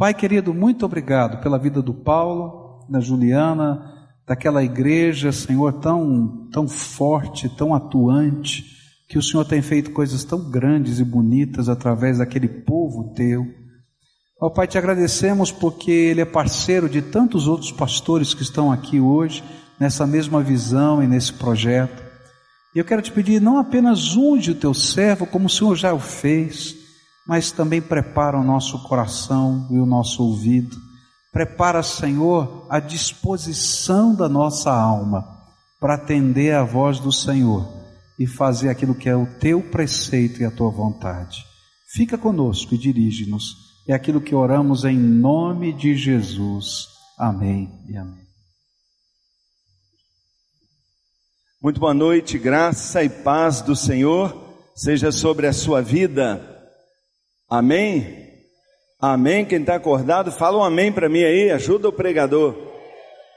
Pai querido, muito obrigado pela vida do Paulo, da Juliana, daquela igreja, Senhor, tão, tão forte, tão atuante, que o Senhor tem feito coisas tão grandes e bonitas através daquele povo teu. Ó Pai, te agradecemos porque ele é parceiro de tantos outros pastores que estão aqui hoje, nessa mesma visão e nesse projeto. E eu quero te pedir, não apenas unge o teu servo, como o Senhor já o fez, mas também prepara o nosso coração e o nosso ouvido. Prepara, Senhor, a disposição da nossa alma para atender à voz do Senhor e fazer aquilo que é o teu preceito e a tua vontade. Fica conosco e dirige-nos. É aquilo que oramos em nome de Jesus. Amém e amém. Muito boa noite, graça e paz do Senhor seja sobre a sua vida. Amém? Amém? Quem está acordado, fala um amém para mim aí, ajuda o pregador.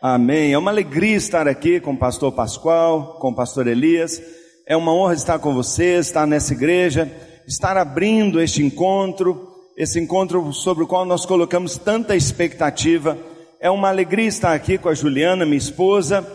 Amém. É uma alegria estar aqui com o pastor Pascoal, com o pastor Elias. É uma honra estar com vocês, estar nessa igreja, estar abrindo este encontro, esse encontro sobre o qual nós colocamos tanta expectativa. É uma alegria estar aqui com a Juliana, minha esposa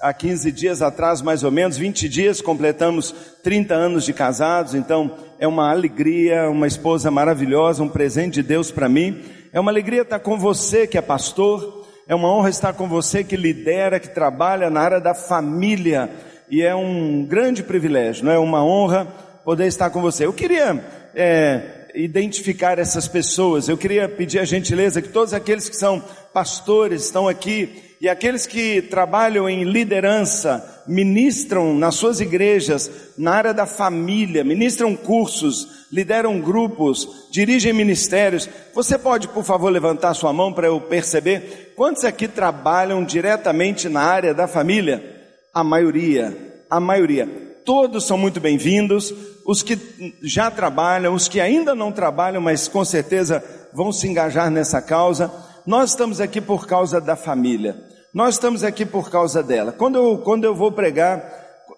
há 15 dias atrás, mais ou menos, 20 dias, completamos 30 anos de casados, então é uma alegria, uma esposa maravilhosa, um presente de Deus para mim. É uma alegria estar com você que é pastor, é uma honra estar com você que lidera, que trabalha na área da família, e é um grande privilégio, não é? Uma honra poder estar com você. Eu queria é, identificar essas pessoas, eu queria pedir a gentileza que todos aqueles que são pastores estão aqui e aqueles que trabalham em liderança, ministram nas suas igrejas, na área da família, ministram cursos, lideram grupos, dirigem ministérios. Você pode, por favor, levantar sua mão para eu perceber quantos aqui trabalham diretamente na área da família? A maioria, a maioria. Todos são muito bem-vindos. Os que já trabalham, os que ainda não trabalham, mas com certeza vão se engajar nessa causa. Nós estamos aqui por causa da família. Nós estamos aqui por causa dela. Quando eu, quando eu vou pregar,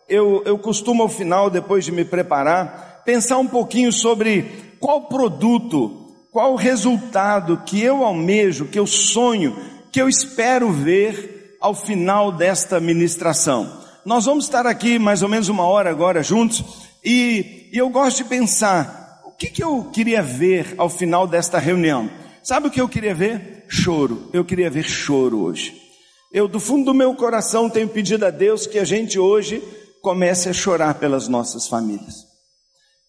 eu, eu costumo ao final, depois de me preparar, pensar um pouquinho sobre qual produto, qual resultado que eu almejo, que eu sonho, que eu espero ver ao final desta ministração. Nós vamos estar aqui mais ou menos uma hora agora juntos e, e eu gosto de pensar o que, que eu queria ver ao final desta reunião. Sabe o que eu queria ver? Choro. Eu queria ver choro hoje. Eu, do fundo do meu coração, tenho pedido a Deus que a gente hoje comece a chorar pelas nossas famílias.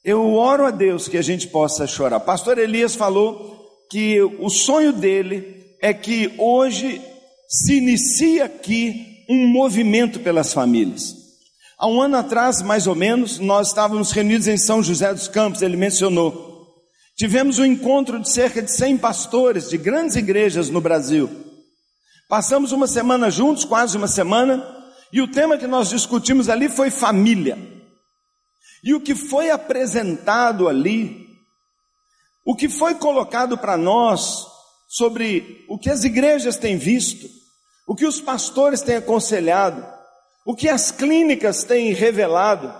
Eu oro a Deus que a gente possa chorar. Pastor Elias falou que o sonho dele é que hoje se inicie aqui um movimento pelas famílias. Há um ano atrás, mais ou menos, nós estávamos reunidos em São José dos Campos, ele mencionou. Tivemos um encontro de cerca de 100 pastores de grandes igrejas no Brasil. Passamos uma semana juntos, quase uma semana, e o tema que nós discutimos ali foi família. E o que foi apresentado ali, o que foi colocado para nós sobre o que as igrejas têm visto, o que os pastores têm aconselhado, o que as clínicas têm revelado,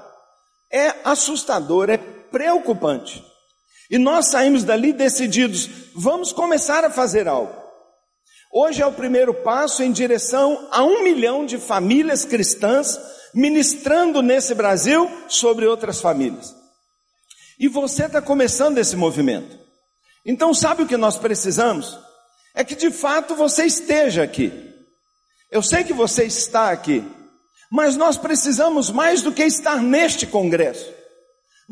é assustador, é preocupante. E nós saímos dali decididos, vamos começar a fazer algo. Hoje é o primeiro passo em direção a um milhão de famílias cristãs ministrando nesse Brasil sobre outras famílias. E você está começando esse movimento. Então, sabe o que nós precisamos? É que de fato você esteja aqui. Eu sei que você está aqui, mas nós precisamos mais do que estar neste congresso.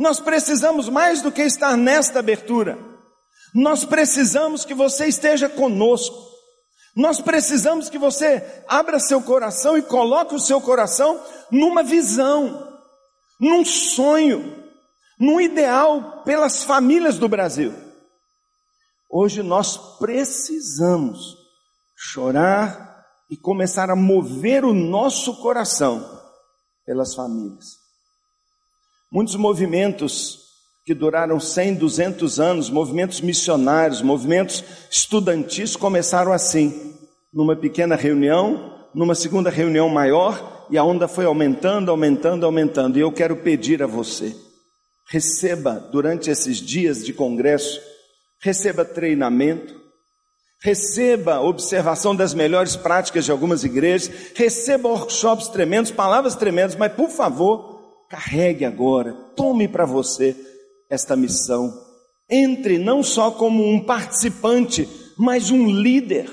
Nós precisamos mais do que estar nesta abertura. Nós precisamos que você esteja conosco. Nós precisamos que você abra seu coração e coloque o seu coração numa visão, num sonho, num ideal pelas famílias do Brasil. Hoje nós precisamos chorar e começar a mover o nosso coração pelas famílias. Muitos movimentos que duraram 100, 200 anos, movimentos missionários, movimentos estudantis começaram assim, numa pequena reunião, numa segunda reunião maior, e a onda foi aumentando, aumentando, aumentando. E eu quero pedir a você, receba durante esses dias de congresso, receba treinamento, receba observação das melhores práticas de algumas igrejas, receba workshops tremendos, palavras tremendas, mas por favor, carregue agora, tome para você esta missão. Entre não só como um participante, mas um líder,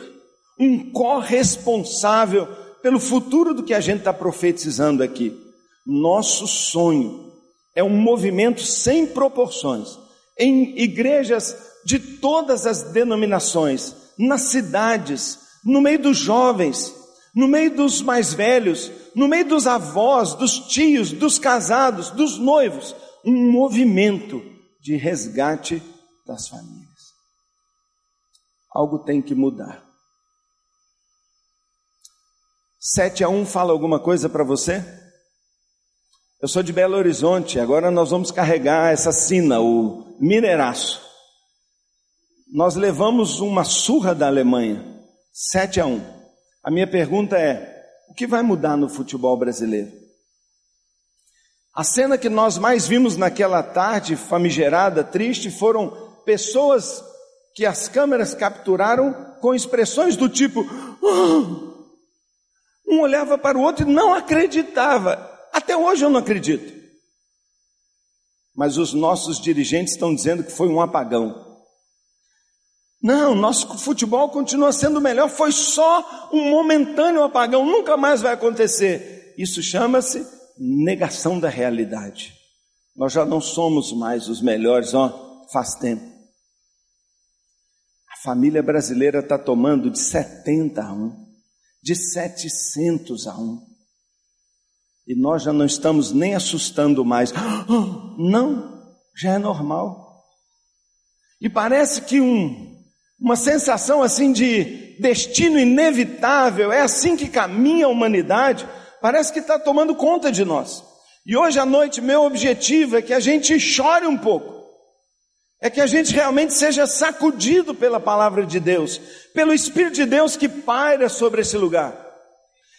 um corresponsável pelo futuro do que a gente está profetizando aqui. Nosso sonho é um movimento sem proporções em igrejas de todas as denominações, nas cidades, no meio dos jovens, no meio dos mais velhos, no meio dos avós, dos tios, dos casados, dos noivos, um movimento de resgate das famílias. Algo tem que mudar. 7 a 1 fala alguma coisa para você? Eu sou de Belo Horizonte, agora nós vamos carregar essa sina, o mineiraço. Nós levamos uma surra da Alemanha, 7 a 1. A minha pergunta é: o que vai mudar no futebol brasileiro? A cena que nós mais vimos naquela tarde famigerada, triste, foram pessoas que as câmeras capturaram com expressões do tipo: oh! Um olhava para o outro e não acreditava. Até hoje eu não acredito. Mas os nossos dirigentes estão dizendo que foi um apagão. Não, nosso futebol continua sendo melhor, foi só um momentâneo apagão, nunca mais vai acontecer. Isso chama-se negação da realidade. Nós já não somos mais os melhores, ó, faz tempo. A família brasileira está tomando de 70 a 1 de 700 a 1. E nós já não estamos nem assustando mais. Não, já é normal. E parece que um, uma sensação assim de destino inevitável, é assim que caminha a humanidade, parece que está tomando conta de nós. E hoje à noite, meu objetivo é que a gente chore um pouco é que a gente realmente seja sacudido pela palavra de Deus, pelo Espírito de Deus que paira sobre esse lugar.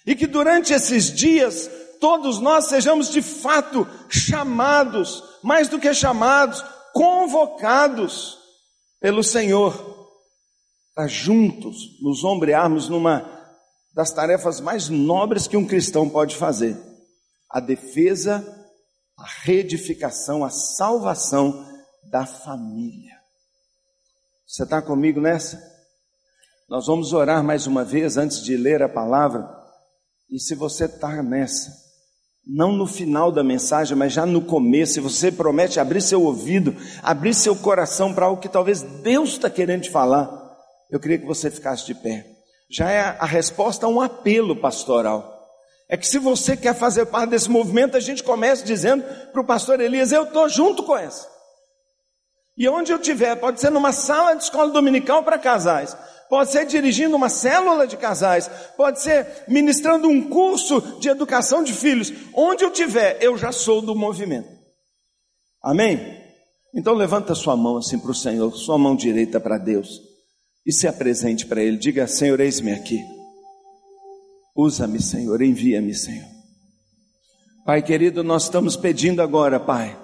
E que durante esses dias, todos nós sejamos de fato chamados, mais do que chamados, convocados pelo Senhor, para juntos nos ombrearmos numa das tarefas mais nobres que um cristão pode fazer: a defesa, a reedificação, a salvação da família. Você está comigo nessa? Nós vamos orar mais uma vez antes de ler a palavra. E se você está nessa, não no final da mensagem, mas já no começo, se você promete abrir seu ouvido, abrir seu coração para algo que talvez Deus está querendo te falar, eu queria que você ficasse de pé. Já é a resposta a um apelo pastoral. É que se você quer fazer parte desse movimento, a gente começa dizendo para o pastor Elias: Eu estou junto com essa. E onde eu tiver, pode ser numa sala de escola dominical para casais, pode ser dirigindo uma célula de casais, pode ser ministrando um curso de educação de filhos. Onde eu tiver, eu já sou do movimento. Amém? Então levanta sua mão assim para o Senhor, sua mão direita para Deus e se apresente para Ele. Diga: Senhor, eis-me aqui. Usa-me, Senhor, envia-me, Senhor. Pai querido, nós estamos pedindo agora, Pai,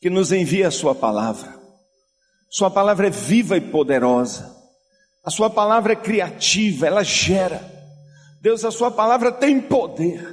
que nos envie a Sua palavra. Sua palavra é viva e poderosa. A sua palavra é criativa, ela gera. Deus, a sua palavra tem poder.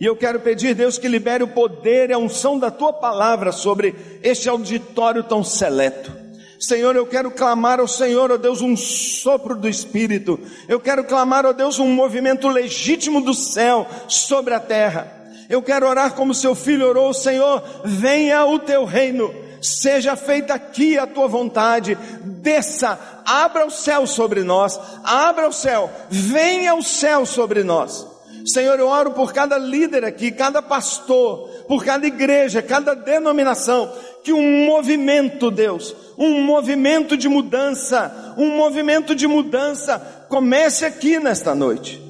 E eu quero pedir, Deus, que libere o poder e a unção da tua palavra sobre este auditório tão seleto. Senhor, eu quero clamar ao Senhor, ó Deus, um sopro do Espírito. Eu quero clamar, ó Deus, um movimento legítimo do céu sobre a terra. Eu quero orar como seu filho orou, Senhor, venha o teu reino seja feita aqui a tua vontade, desça, abra o céu sobre nós, abra o céu, venha o céu sobre nós. Senhor, eu oro por cada líder aqui, cada pastor, por cada igreja, cada denominação, que um movimento, Deus, um movimento de mudança, um movimento de mudança comece aqui nesta noite.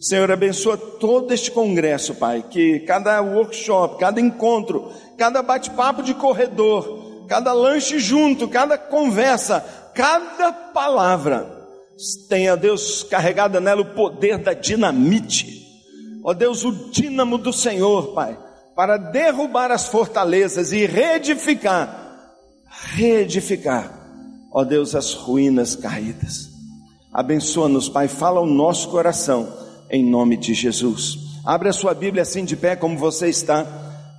Senhor, abençoa todo este congresso, Pai, que cada workshop, cada encontro, cada bate-papo de corredor, cada lanche junto, cada conversa, cada palavra, tenha Deus carregada nela o poder da dinamite. Ó Deus, o dínamo do Senhor, Pai, para derrubar as fortalezas e reedificar, reedificar, ó Deus, as ruínas caídas. Abençoa-nos, Pai, fala o nosso coração, em nome de Jesus. Abre a sua Bíblia assim de pé como você está,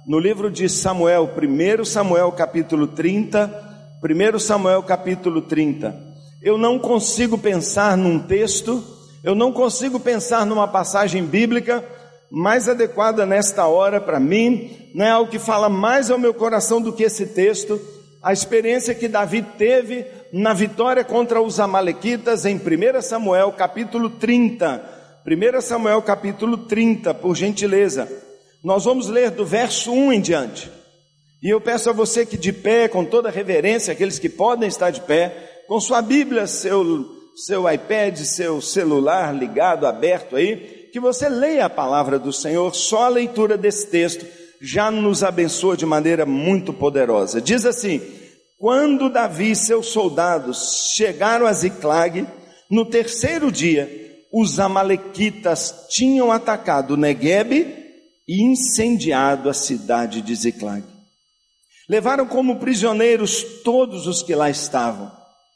no livro de Samuel, 1 Samuel capítulo 30, 1 Samuel capítulo 30. Eu não consigo pensar num texto, eu não consigo pensar numa passagem bíblica mais adequada nesta hora para mim, não é algo que fala mais ao meu coração do que esse texto, a experiência que Davi teve na vitória contra os Amalequitas em 1 Samuel capítulo 30. 1 Samuel capítulo 30, por gentileza. Nós vamos ler do verso 1 em diante. E eu peço a você que de pé, com toda reverência, aqueles que podem estar de pé, com sua Bíblia, seu, seu iPad, seu celular ligado, aberto aí, que você leia a palavra do Senhor, só a leitura desse texto já nos abençoa de maneira muito poderosa. Diz assim: Quando Davi e seus soldados chegaram a Ziclag, no terceiro dia, os amalequitas tinham atacado Negueb e incendiado a cidade de Ziclag. Levaram como prisioneiros todos os que lá estavam,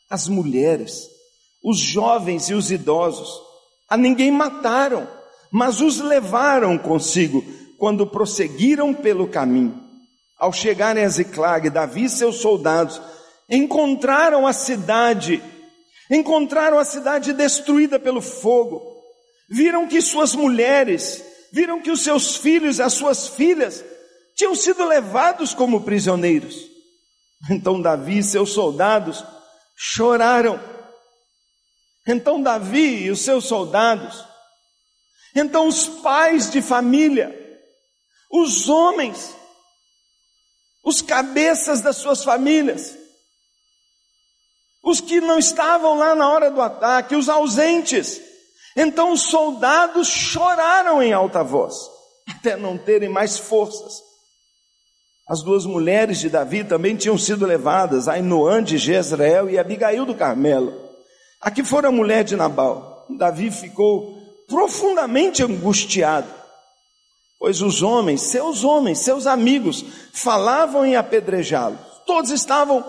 as mulheres, os jovens e os idosos. A ninguém mataram mas os levaram consigo quando prosseguiram pelo caminho. Ao chegarem a Ziclag, Davi e seus soldados encontraram a cidade, encontraram a cidade destruída pelo fogo, viram que suas mulheres, viram que os seus filhos as suas filhas tinham sido levados como prisioneiros. Então Davi e seus soldados choraram. Então Davi e os seus soldados então, os pais de família, os homens, os cabeças das suas famílias, os que não estavam lá na hora do ataque, os ausentes. Então, os soldados choraram em alta voz, até não terem mais forças. As duas mulheres de Davi também tinham sido levadas, Ainoã de Jezreel e Abigail do Carmelo. Aqui fora a mulher de Nabal. Davi ficou profundamente angustiado, pois os homens, seus homens, seus amigos, falavam em apedrejá-lo. Todos estavam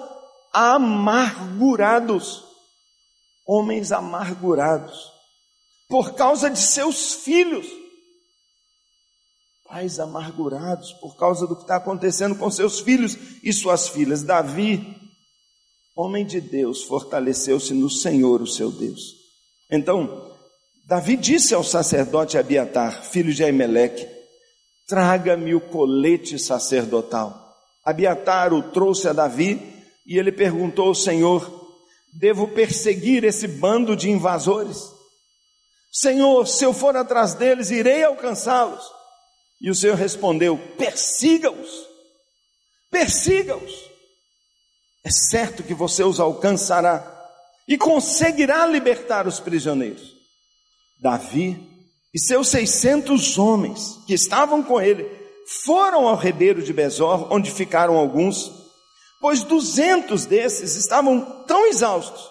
amargurados, homens amargurados, por causa de seus filhos, pais amargurados por causa do que está acontecendo com seus filhos e suas filhas. Davi, homem de Deus, fortaleceu-se no Senhor, o seu Deus. Então, Davi disse ao sacerdote Abiatar, filho de Aimeleque, traga-me o colete sacerdotal. Abiatar o trouxe a Davi e ele perguntou ao Senhor, devo perseguir esse bando de invasores? Senhor, se eu for atrás deles, irei alcançá-los. E o Senhor respondeu, persiga-os, persiga-os. É certo que você os alcançará e conseguirá libertar os prisioneiros. Davi e seus seiscentos homens que estavam com ele foram ao ribeiro de Besor, onde ficaram alguns, pois duzentos desses estavam tão exaustos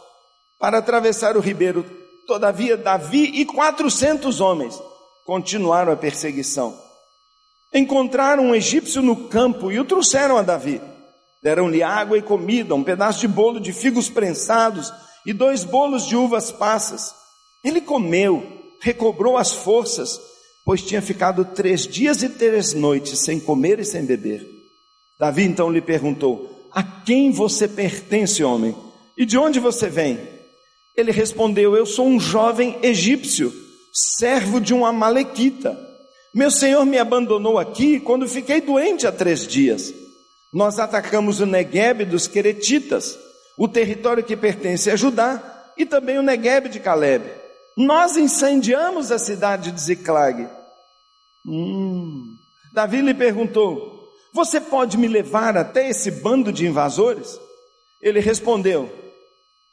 para atravessar o ribeiro. Todavia, Davi e quatrocentos homens continuaram a perseguição. Encontraram um egípcio no campo e o trouxeram a Davi. Deram-lhe água e comida, um pedaço de bolo de figos prensados e dois bolos de uvas passas. Ele comeu, recobrou as forças, pois tinha ficado três dias e três noites sem comer e sem beber. Davi então lhe perguntou: A quem você pertence, homem? E de onde você vem? Ele respondeu: Eu sou um jovem egípcio, servo de um amalequita. Meu senhor me abandonou aqui quando fiquei doente há três dias. Nós atacamos o Negueb dos Queretitas, o território que pertence a Judá, e também o Negueb de Caleb. Nós incendiamos a cidade de Ziclag. Hum. Davi lhe perguntou: Você pode me levar até esse bando de invasores? Ele respondeu: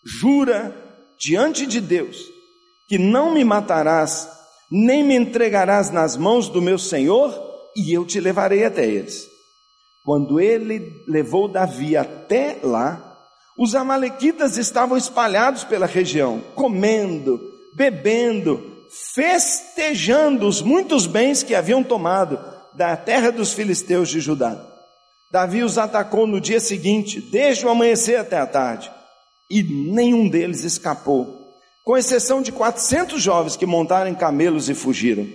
Jura diante de Deus que não me matarás, nem me entregarás nas mãos do meu senhor, e eu te levarei até eles. Quando ele levou Davi até lá, os amalequitas estavam espalhados pela região, comendo, bebendo, festejando os muitos bens que haviam tomado da terra dos filisteus de Judá. Davi os atacou no dia seguinte, desde o amanhecer até a tarde, e nenhum deles escapou, com exceção de 400 jovens que montaram em camelos e fugiram.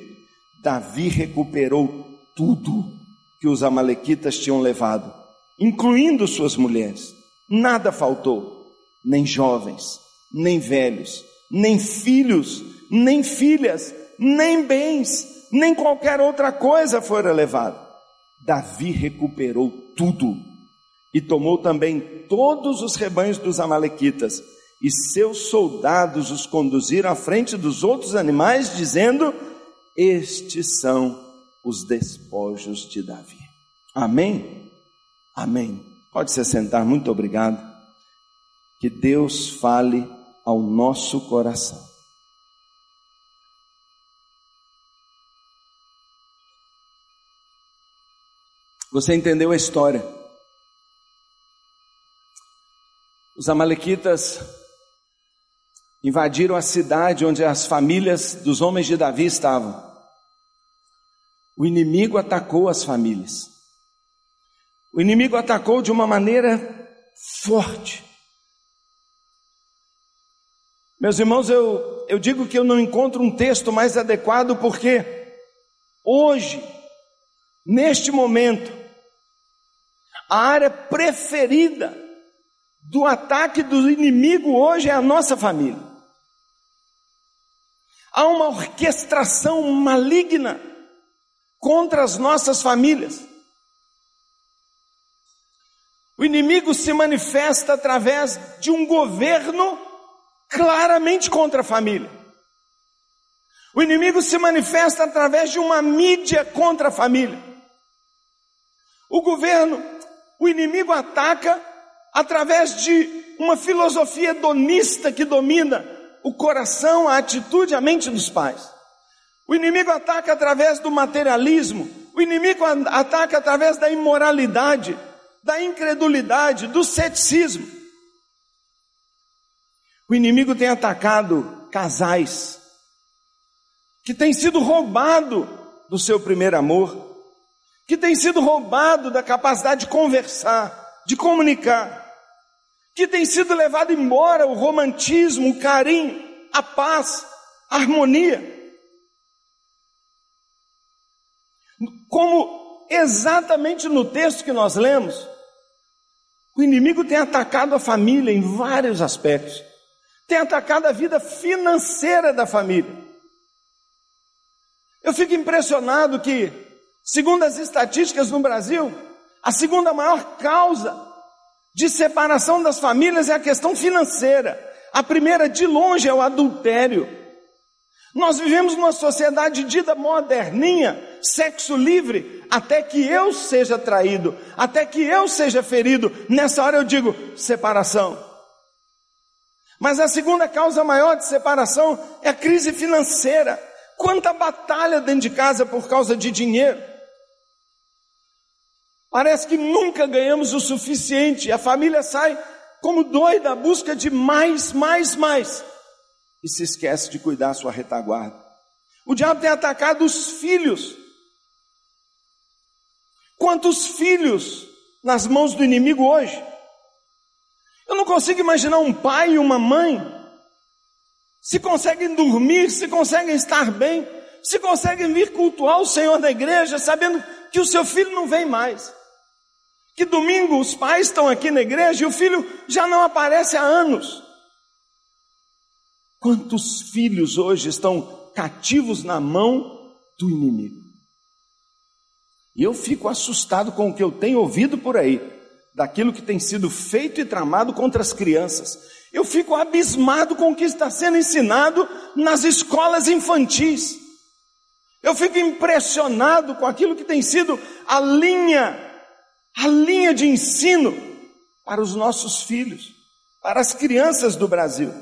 Davi recuperou tudo que os amalequitas tinham levado, incluindo suas mulheres. Nada faltou, nem jovens, nem velhos, nem filhos, nem filhas, nem bens, nem qualquer outra coisa fora levado. Davi recuperou tudo e tomou também todos os rebanhos dos amalequitas e seus soldados os conduziram à frente dos outros animais dizendo: Estes são os despojos de Davi. Amém? Amém. Pode se sentar, muito obrigado. Que Deus fale ao nosso coração. Você entendeu a história? Os Amalequitas invadiram a cidade onde as famílias dos homens de Davi estavam. O inimigo atacou as famílias. O inimigo atacou de uma maneira forte. Meus irmãos, eu, eu digo que eu não encontro um texto mais adequado porque hoje, neste momento, a área preferida do ataque do inimigo hoje é a nossa família. Há uma orquestração maligna contra as nossas famílias. O inimigo se manifesta através de um governo claramente contra a família. O inimigo se manifesta através de uma mídia contra a família. O governo, o inimigo ataca através de uma filosofia hedonista que domina o coração, a atitude, a mente dos pais. O inimigo ataca através do materialismo, o inimigo ataca através da imoralidade, da incredulidade, do ceticismo. O inimigo tem atacado casais que têm sido roubado do seu primeiro amor, que têm sido roubado da capacidade de conversar, de comunicar que tem sido levado embora o romantismo, o carinho, a paz, a harmonia. Como exatamente no texto que nós lemos, o inimigo tem atacado a família em vários aspectos, tem atacado a vida financeira da família. Eu fico impressionado que, segundo as estatísticas no Brasil, a segunda maior causa de separação das famílias é a questão financeira. A primeira, de longe, é o adultério. Nós vivemos numa sociedade dita moderninha, sexo livre, até que eu seja traído, até que eu seja ferido. Nessa hora eu digo separação. Mas a segunda causa maior de separação é a crise financeira. Quanta batalha dentro de casa por causa de dinheiro. Parece que nunca ganhamos o suficiente. A família sai como doida à busca de mais, mais, mais. E se esquece de cuidar sua retaguarda. O diabo tem atacado os filhos. Quantos filhos nas mãos do inimigo hoje? Eu não consigo imaginar um pai e uma mãe se conseguem dormir, se conseguem estar bem, se conseguem vir cultuar o Senhor da igreja, sabendo que o seu filho não vem mais. Que domingo os pais estão aqui na igreja e o filho já não aparece há anos. Quantos filhos hoje estão cativos na mão do inimigo? E eu fico assustado com o que eu tenho ouvido por aí, daquilo que tem sido feito e tramado contra as crianças. Eu fico abismado com o que está sendo ensinado nas escolas infantis. Eu fico impressionado com aquilo que tem sido a linha a linha de ensino para os nossos filhos, para as crianças do Brasil.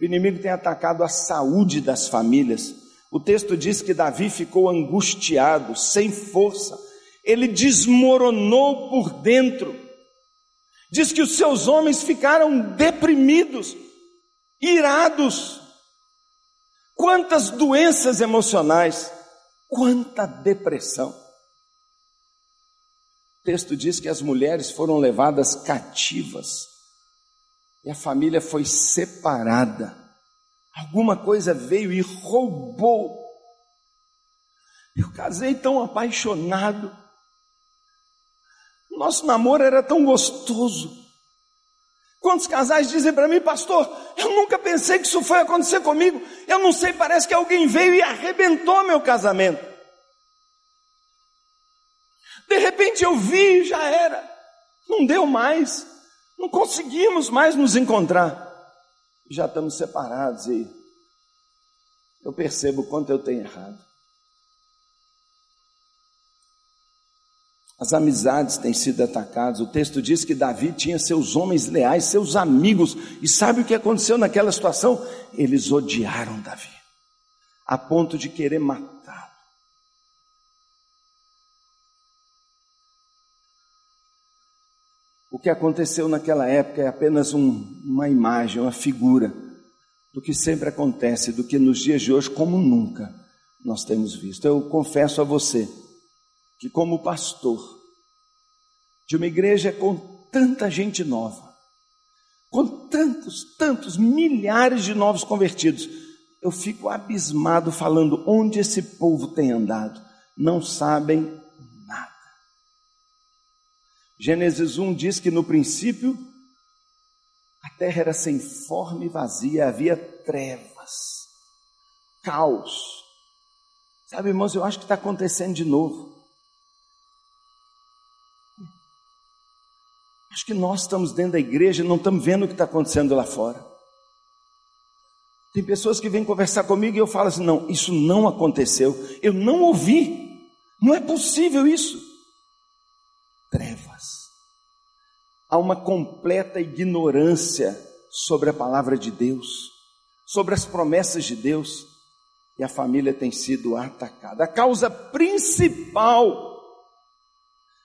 O inimigo tem atacado a saúde das famílias. O texto diz que Davi ficou angustiado, sem força, ele desmoronou por dentro. Diz que os seus homens ficaram deprimidos, irados. quantas doenças emocionais, quanta depressão. O texto diz que as mulheres foram levadas cativas e a família foi separada. Alguma coisa veio e roubou. Eu casei tão apaixonado. Nosso namoro era tão gostoso. Quantos casais dizem para mim, pastor, eu nunca pensei que isso foi acontecer comigo. Eu não sei, parece que alguém veio e arrebentou meu casamento. De repente eu vi e já era. Não deu mais. Não conseguimos mais nos encontrar. Já estamos separados e eu percebo o quanto eu tenho errado. As amizades têm sido atacadas. O texto diz que Davi tinha seus homens leais, seus amigos. E sabe o que aconteceu naquela situação? Eles odiaram Davi, a ponto de querer matá-lo. O que aconteceu naquela época é apenas um, uma imagem, uma figura do que sempre acontece, do que nos dias de hoje, como nunca, nós temos visto. Eu confesso a você que, como pastor de uma igreja com tanta gente nova, com tantos, tantos milhares de novos convertidos, eu fico abismado falando onde esse povo tem andado. Não sabem nada. Gênesis 1 diz que no princípio a terra era sem forma e vazia, havia trevas, caos. Sabe, irmãos, eu acho que está acontecendo de novo. Acho que nós estamos dentro da igreja e não estamos vendo o que está acontecendo lá fora. Tem pessoas que vêm conversar comigo e eu falo assim: não, isso não aconteceu, eu não ouvi, não é possível isso. Trevas. Há uma completa ignorância sobre a palavra de Deus, sobre as promessas de Deus, e a família tem sido atacada. A causa principal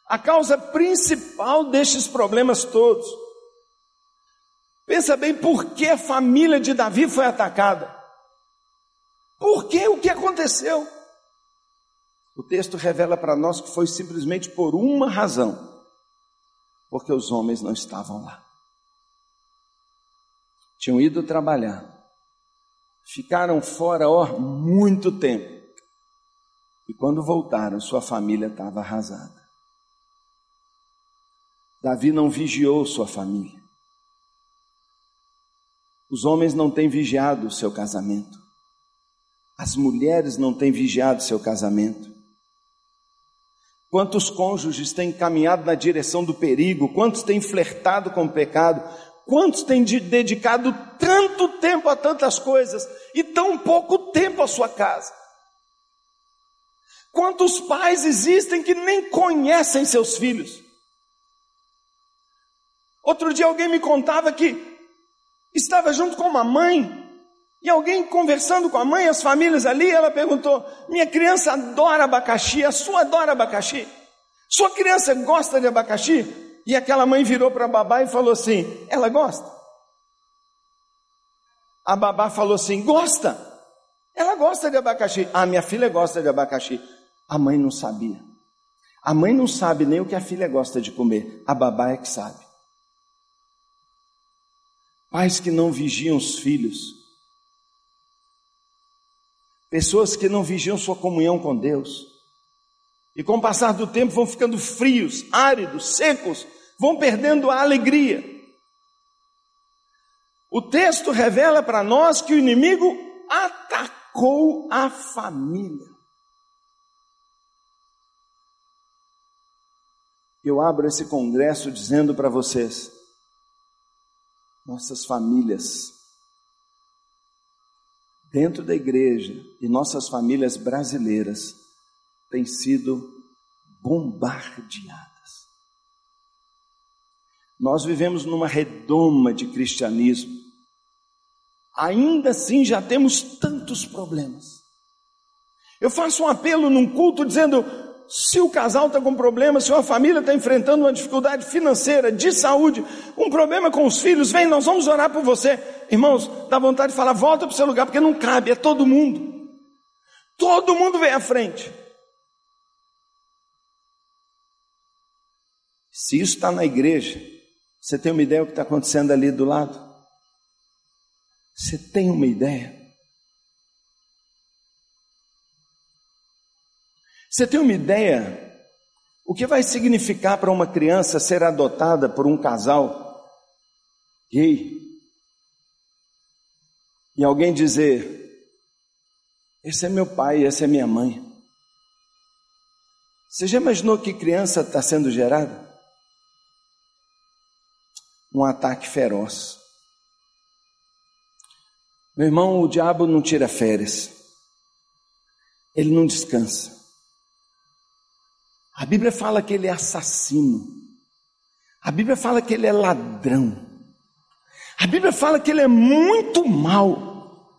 a causa principal destes problemas todos. Pensa bem por que a família de Davi foi atacada. Por que? O que aconteceu? O texto revela para nós que foi simplesmente por uma razão: porque os homens não estavam lá. Tinham ido trabalhar, ficaram fora ó, muito tempo, e quando voltaram, sua família estava arrasada. Davi não vigiou sua família. Os homens não têm vigiado o seu casamento. As mulheres não têm vigiado seu casamento. Quantos cônjuges têm caminhado na direção do perigo? Quantos têm flertado com o pecado? Quantos têm dedicado tanto tempo a tantas coisas e tão pouco tempo à sua casa? Quantos pais existem que nem conhecem seus filhos? Outro dia alguém me contava que estava junto com uma mãe e alguém conversando com a mãe, as famílias ali, ela perguntou: Minha criança adora abacaxi, a sua adora abacaxi? Sua criança gosta de abacaxi? E aquela mãe virou para a babá e falou assim: Ela gosta? A babá falou assim: Gosta? Ela gosta de abacaxi. Ah, minha filha gosta de abacaxi. A mãe não sabia. A mãe não sabe nem o que a filha gosta de comer. A babá é que sabe. Pais que não vigiam os filhos. Pessoas que não vigiam sua comunhão com Deus. E com o passar do tempo vão ficando frios, áridos, secos, vão perdendo a alegria. O texto revela para nós que o inimigo atacou a família. Eu abro esse congresso dizendo para vocês: nossas famílias dentro da igreja e nossas famílias brasileiras têm sido bombardeadas. Nós vivemos numa redoma de cristianismo. Ainda assim já temos tantos problemas. Eu faço um apelo num culto dizendo: Se o casal está com problema, se uma família está enfrentando uma dificuldade financeira, de saúde, um problema com os filhos, vem, nós vamos orar por você. Irmãos, dá vontade de falar, volta para o seu lugar, porque não cabe, é todo mundo. Todo mundo vem à frente. Se isso está na igreja, você tem uma ideia do que está acontecendo ali do lado? Você tem uma ideia? Você tem uma ideia o que vai significar para uma criança ser adotada por um casal gay? E alguém dizer: Esse é meu pai, essa é minha mãe. Você já imaginou que criança está sendo gerada? Um ataque feroz. Meu irmão, o diabo não tira férias, ele não descansa. A Bíblia fala que ele é assassino. A Bíblia fala que ele é ladrão. A Bíblia fala que ele é muito mal.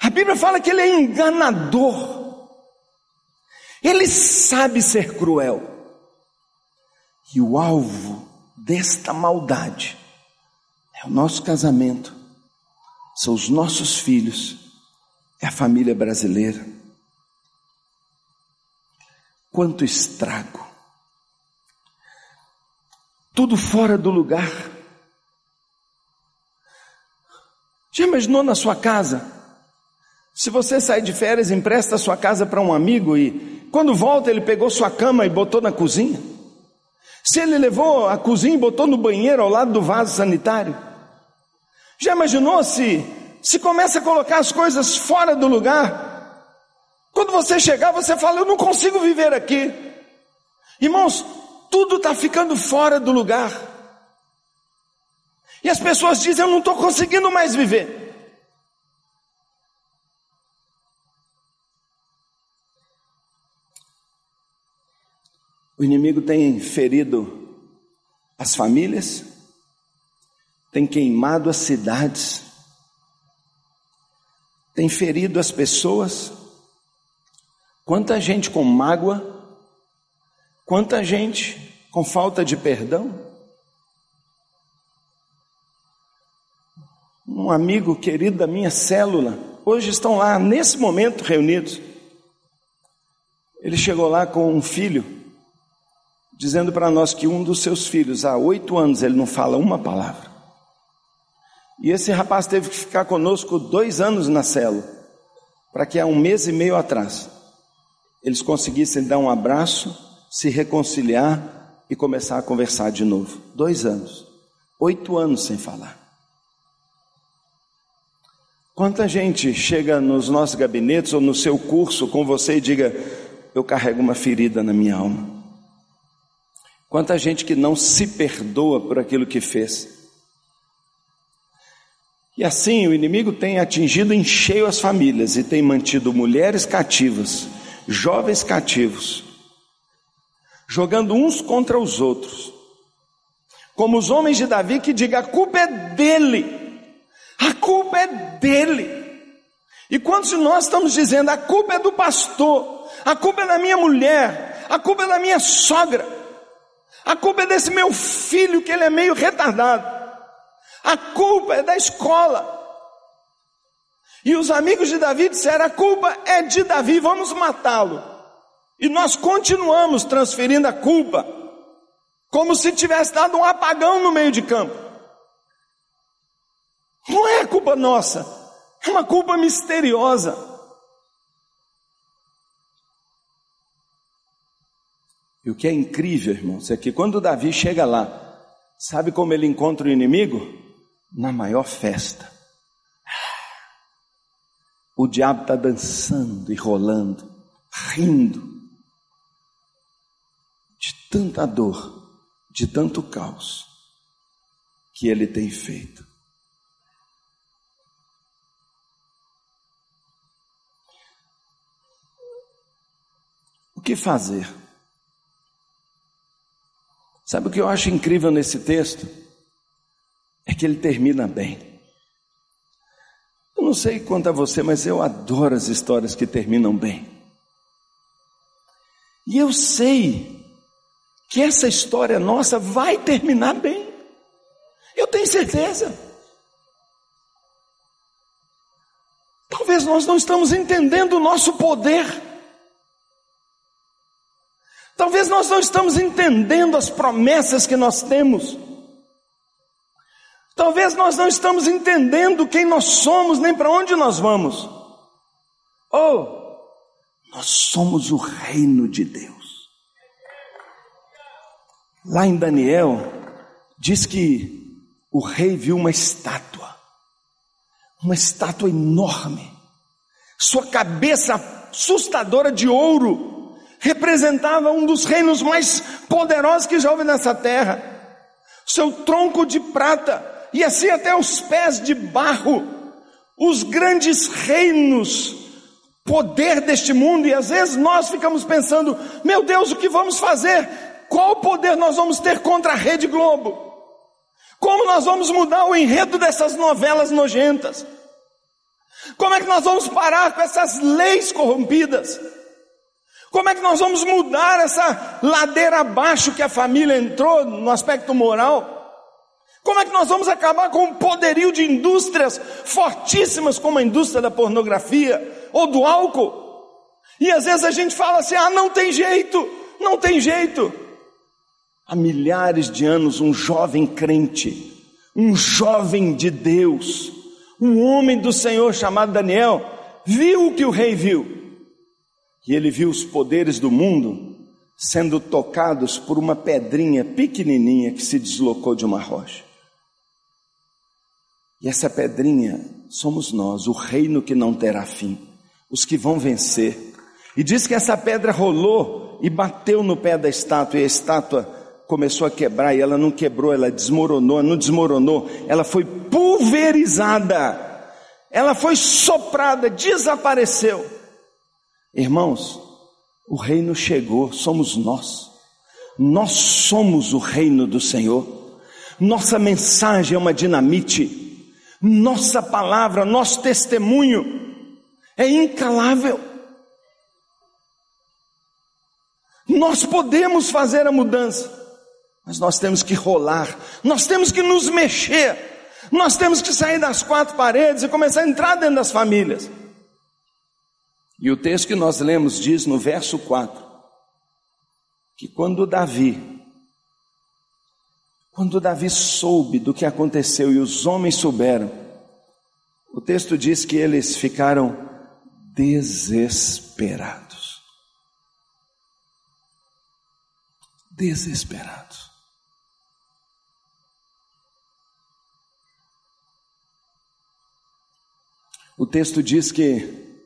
A Bíblia fala que ele é enganador. Ele sabe ser cruel. E o alvo desta maldade é o nosso casamento, são os nossos filhos, é a família brasileira. Quanto estrago. Tudo fora do lugar. Já imaginou na sua casa? Se você sai de férias, empresta sua casa para um amigo e quando volta ele pegou sua cama e botou na cozinha. Se ele levou a cozinha e botou no banheiro ao lado do vaso sanitário. Já imaginou se se começa a colocar as coisas fora do lugar? Quando você chegar, você fala: Eu não consigo viver aqui. Irmãos, tudo está ficando fora do lugar. E as pessoas dizem: Eu não estou conseguindo mais viver. O inimigo tem ferido as famílias, tem queimado as cidades, tem ferido as pessoas, Quanta gente com mágoa, quanta gente com falta de perdão. Um amigo querido da minha célula, hoje estão lá, nesse momento reunidos. Ele chegou lá com um filho, dizendo para nós que um dos seus filhos, há oito anos, ele não fala uma palavra. E esse rapaz teve que ficar conosco dois anos na célula, para que há um mês e meio atrás eles conseguissem dar um abraço, se reconciliar e começar a conversar de novo. Dois anos, oito anos sem falar. Quanta gente chega nos nossos gabinetes ou no seu curso com você e diga: Eu carrego uma ferida na minha alma. Quanta gente que não se perdoa por aquilo que fez. E assim o inimigo tem atingido em cheio as famílias e tem mantido mulheres cativas jovens cativos, jogando uns contra os outros, como os homens de Davi que digam: a culpa é dele, a culpa é dele. E quando nós estamos dizendo a culpa é do pastor, a culpa é da minha mulher, a culpa é da minha sogra, a culpa é desse meu filho que ele é meio retardado, a culpa é da escola, e os amigos de Davi disseram: a culpa é de Davi, vamos matá-lo. E nós continuamos transferindo a culpa, como se tivesse dado um apagão no meio de campo. Não é culpa nossa, é uma culpa misteriosa. E o que é incrível, irmãos, é que quando Davi chega lá, sabe como ele encontra o inimigo? Na maior festa o diabo está dançando e rolando, rindo, de tanta dor, de tanto caos que ele tem feito. O que fazer? Sabe o que eu acho incrível nesse texto? É que ele termina bem. Eu não sei quanto a você, mas eu adoro as histórias que terminam bem. E eu sei que essa história nossa vai terminar bem. Eu tenho certeza. Talvez nós não estamos entendendo o nosso poder. Talvez nós não estamos entendendo as promessas que nós temos. Talvez nós não estamos entendendo quem nós somos, nem para onde nós vamos. Ou, oh, nós somos o reino de Deus. Lá em Daniel, diz que o rei viu uma estátua, uma estátua enorme, sua cabeça assustadora de ouro, representava um dos reinos mais poderosos que já houve nessa terra, seu tronco de prata e assim até os pés de barro, os grandes reinos, poder deste mundo, e às vezes nós ficamos pensando: meu Deus, o que vamos fazer? Qual poder nós vamos ter contra a Rede Globo? Como nós vamos mudar o enredo dessas novelas nojentas? Como é que nós vamos parar com essas leis corrompidas? Como é que nós vamos mudar essa ladeira abaixo que a família entrou no aspecto moral? Como é que nós vamos acabar com o poderio de indústrias fortíssimas como a indústria da pornografia ou do álcool? E às vezes a gente fala assim: ah, não tem jeito, não tem jeito. Há milhares de anos, um jovem crente, um jovem de Deus, um homem do Senhor chamado Daniel, viu o que o rei viu. E ele viu os poderes do mundo sendo tocados por uma pedrinha pequenininha que se deslocou de uma rocha. E essa pedrinha somos nós, o reino que não terá fim, os que vão vencer. E diz que essa pedra rolou e bateu no pé da estátua, e a estátua começou a quebrar, e ela não quebrou, ela desmoronou, não desmoronou, ela foi pulverizada, ela foi soprada, desapareceu. Irmãos, o reino chegou, somos nós, nós somos o reino do Senhor, nossa mensagem é uma dinamite nossa palavra, nosso testemunho é incalável. Nós podemos fazer a mudança, mas nós temos que rolar, nós temos que nos mexer, nós temos que sair das quatro paredes e começar a entrar dentro das famílias. E o texto que nós lemos diz no verso 4 que quando Davi quando Davi soube do que aconteceu e os homens souberam, o texto diz que eles ficaram desesperados. Desesperados. O texto diz que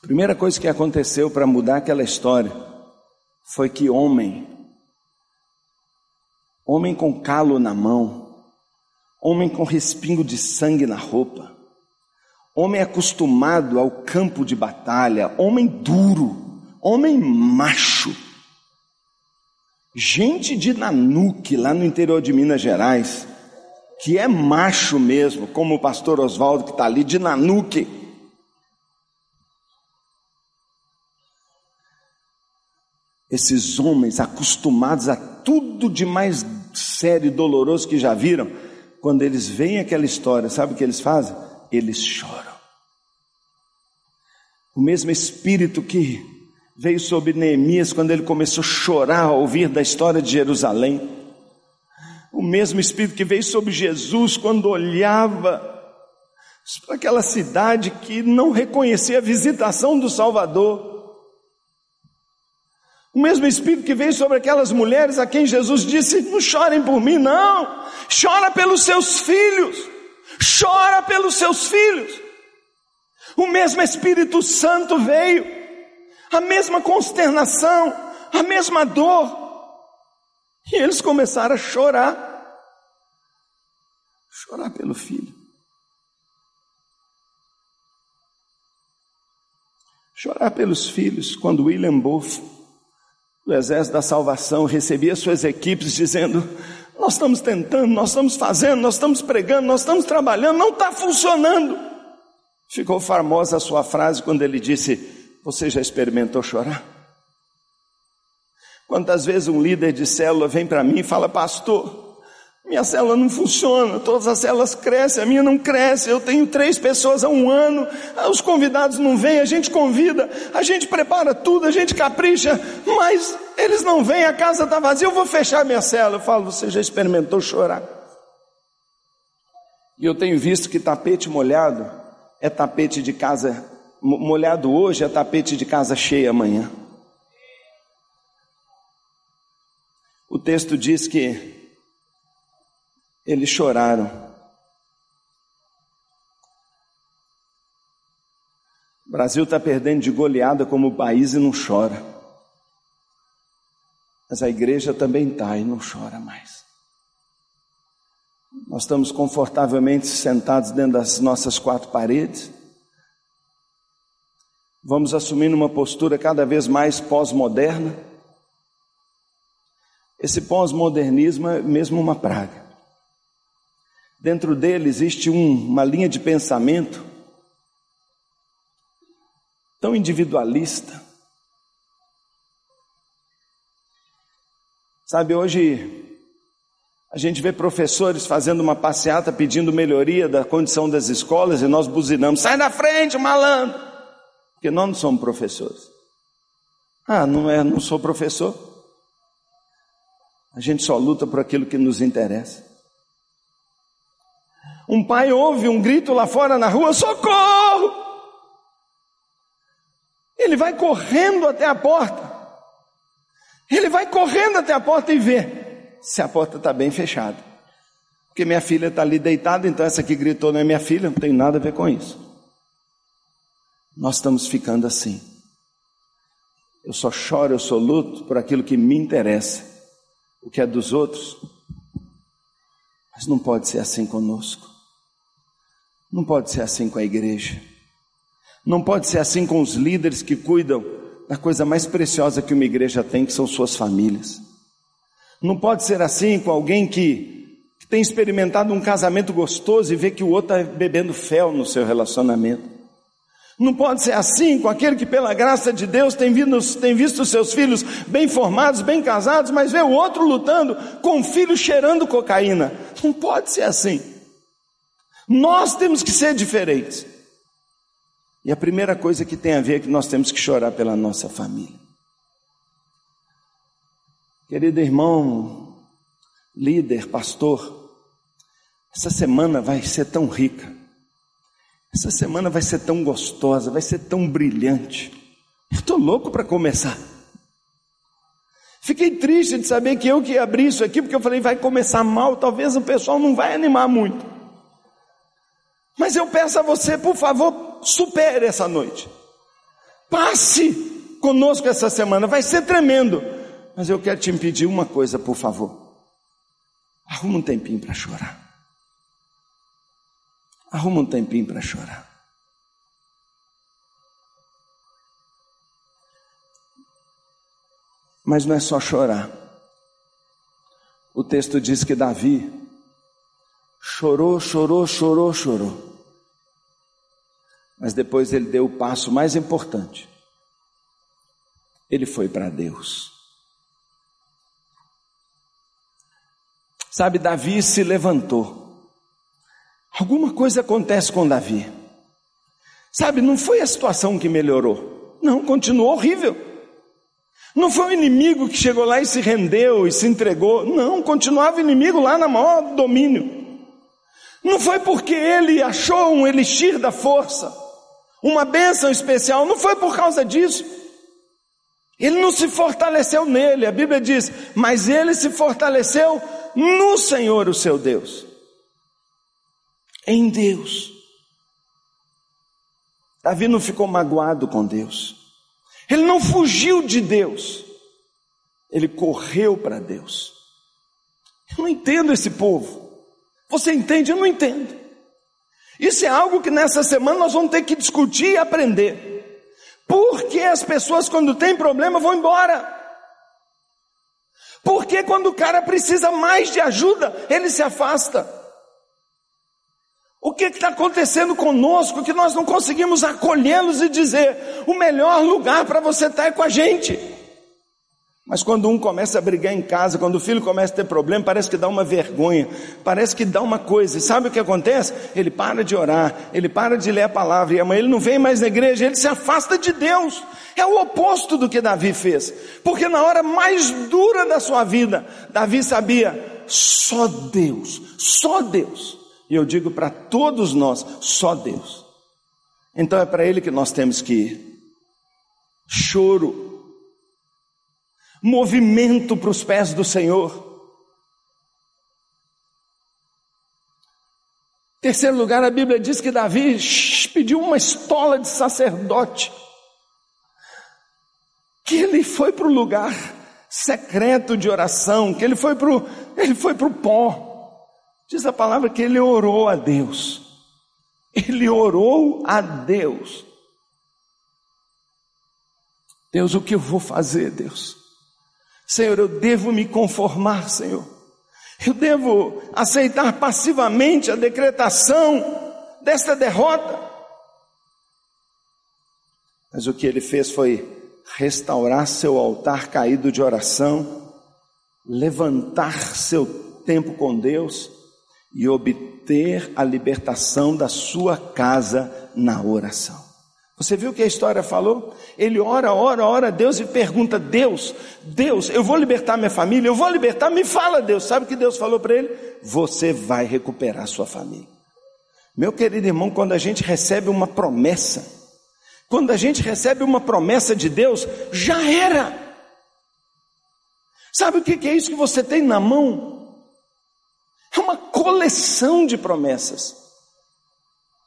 a primeira coisa que aconteceu para mudar aquela história foi que homem homem com calo na mão, homem com respingo de sangue na roupa, homem acostumado ao campo de batalha, homem duro, homem macho, gente de Nanuque, lá no interior de Minas Gerais, que é macho mesmo, como o pastor Oswaldo que está ali, de Nanuque. Esses homens acostumados a tudo de mais sério e doloroso que já viram, quando eles veem aquela história, sabe o que eles fazem? Eles choram. O mesmo espírito que veio sobre Neemias quando ele começou a chorar ao ouvir da história de Jerusalém. O mesmo espírito que veio sobre Jesus quando olhava para aquela cidade que não reconhecia a visitação do Salvador. O mesmo Espírito que veio sobre aquelas mulheres a quem Jesus disse: Não chorem por mim, não. Chora pelos seus filhos. Chora pelos seus filhos. O mesmo Espírito Santo veio, a mesma consternação, a mesma dor. E eles começaram a chorar. Chorar pelo filho. Chorar pelos filhos, quando William Booth do Exército da Salvação recebia suas equipes dizendo: Nós estamos tentando, nós estamos fazendo, nós estamos pregando, nós estamos trabalhando, não está funcionando. Ficou famosa a sua frase quando ele disse: Você já experimentou chorar? Quantas vezes um líder de célula vem para mim e fala, pastor, minha célula não funciona, todas as células crescem, a minha não cresce, eu tenho três pessoas há um ano, os convidados não vêm, a gente convida, a gente prepara tudo, a gente capricha, mas eles não vêm, a casa está vazia, eu vou fechar minha célula. Eu falo, você já experimentou chorar? E eu tenho visto que tapete molhado é tapete de casa molhado hoje, é tapete de casa cheia amanhã. O texto diz que eles choraram. O Brasil está perdendo de goleada como país e não chora. Mas a igreja também está e não chora mais. Nós estamos confortavelmente sentados dentro das nossas quatro paredes. Vamos assumindo uma postura cada vez mais pós-moderna. Esse pós-modernismo é mesmo uma praga. Dentro dele existe um, uma linha de pensamento tão individualista. Sabe, hoje a gente vê professores fazendo uma passeata pedindo melhoria da condição das escolas e nós buzinamos: sai da frente, malandro! Porque nós não somos professores. Ah, não é, não sou professor. A gente só luta por aquilo que nos interessa. Um pai ouve um grito lá fora na rua: socorro! Ele vai correndo até a porta. Ele vai correndo até a porta e vê se a porta está bem fechada. Porque minha filha está ali deitada, então essa que gritou não é minha filha, não tem nada a ver com isso. Nós estamos ficando assim. Eu só choro, eu só luto por aquilo que me interessa. O que é dos outros. Mas não pode ser assim conosco. Não pode ser assim com a igreja. Não pode ser assim com os líderes que cuidam da coisa mais preciosa que uma igreja tem, que são suas famílias. Não pode ser assim com alguém que, que tem experimentado um casamento gostoso e vê que o outro está bebendo fel no seu relacionamento. Não pode ser assim com aquele que, pela graça de Deus, tem, vindo, tem visto seus filhos bem formados, bem casados, mas vê o outro lutando com o filho cheirando cocaína. Não pode ser assim. Nós temos que ser diferentes. E a primeira coisa que tem a ver é que nós temos que chorar pela nossa família. Querido irmão, líder, pastor, essa semana vai ser tão rica, essa semana vai ser tão gostosa, vai ser tão brilhante. Eu estou louco para começar. Fiquei triste de saber que eu que abri isso aqui, porque eu falei, vai começar mal, talvez o pessoal não vai animar muito. Mas eu peço a você, por favor, supere essa noite. Passe conosco essa semana, vai ser tremendo. Mas eu quero te impedir uma coisa, por favor. Arruma um tempinho para chorar. Arruma um tempinho para chorar. Mas não é só chorar. O texto diz que Davi chorou, chorou, chorou, chorou. Mas depois ele deu o passo mais importante. Ele foi para Deus. Sabe, Davi se levantou. Alguma coisa acontece com Davi. Sabe, não foi a situação que melhorou. Não, continuou horrível. Não foi o inimigo que chegou lá e se rendeu e se entregou. Não, continuava o inimigo lá na maior domínio. Não foi porque ele achou um elixir da força uma bênção especial, não foi por causa disso. Ele não se fortaleceu nele, a Bíblia diz, mas ele se fortaleceu no Senhor, o seu Deus. Em Deus. Davi não ficou magoado com Deus. Ele não fugiu de Deus. Ele correu para Deus. Eu não entendo esse povo. Você entende? Eu não entendo. Isso é algo que nessa semana nós vamos ter que discutir e aprender. Por que as pessoas, quando tem problema, vão embora? Por que quando o cara precisa mais de ajuda, ele se afasta? O que está acontecendo conosco que nós não conseguimos acolhê-los e dizer: o melhor lugar para você estar tá é com a gente? Mas quando um começa a brigar em casa, quando o filho começa a ter problema, parece que dá uma vergonha, parece que dá uma coisa. E sabe o que acontece? Ele para de orar, ele para de ler a palavra, e amanhã ele não vem mais na igreja, ele se afasta de Deus. É o oposto do que Davi fez. Porque na hora mais dura da sua vida, Davi sabia, só Deus, só Deus. E eu digo para todos nós, só Deus. Então é para Ele que nós temos que ir. Choro, movimento para os pés do Senhor. Terceiro lugar, a Bíblia diz que Davi pediu uma estola de sacerdote, que ele foi para o lugar secreto de oração, que ele foi para o, ele foi para o pó. Diz a palavra que ele orou a Deus. Ele orou a Deus. Deus, o que eu vou fazer, Deus? Senhor, eu devo me conformar, Senhor. Eu devo aceitar passivamente a decretação desta derrota. Mas o que ele fez foi restaurar seu altar caído de oração, levantar seu tempo com Deus e obter a libertação da sua casa na oração. Você viu o que a história falou? Ele ora, ora, ora a Deus e pergunta: Deus, Deus, eu vou libertar minha família, eu vou libertar, me fala, Deus. Sabe o que Deus falou para ele? Você vai recuperar sua família. Meu querido irmão, quando a gente recebe uma promessa, quando a gente recebe uma promessa de Deus, já era. Sabe o que é isso que você tem na mão? É uma coleção de promessas.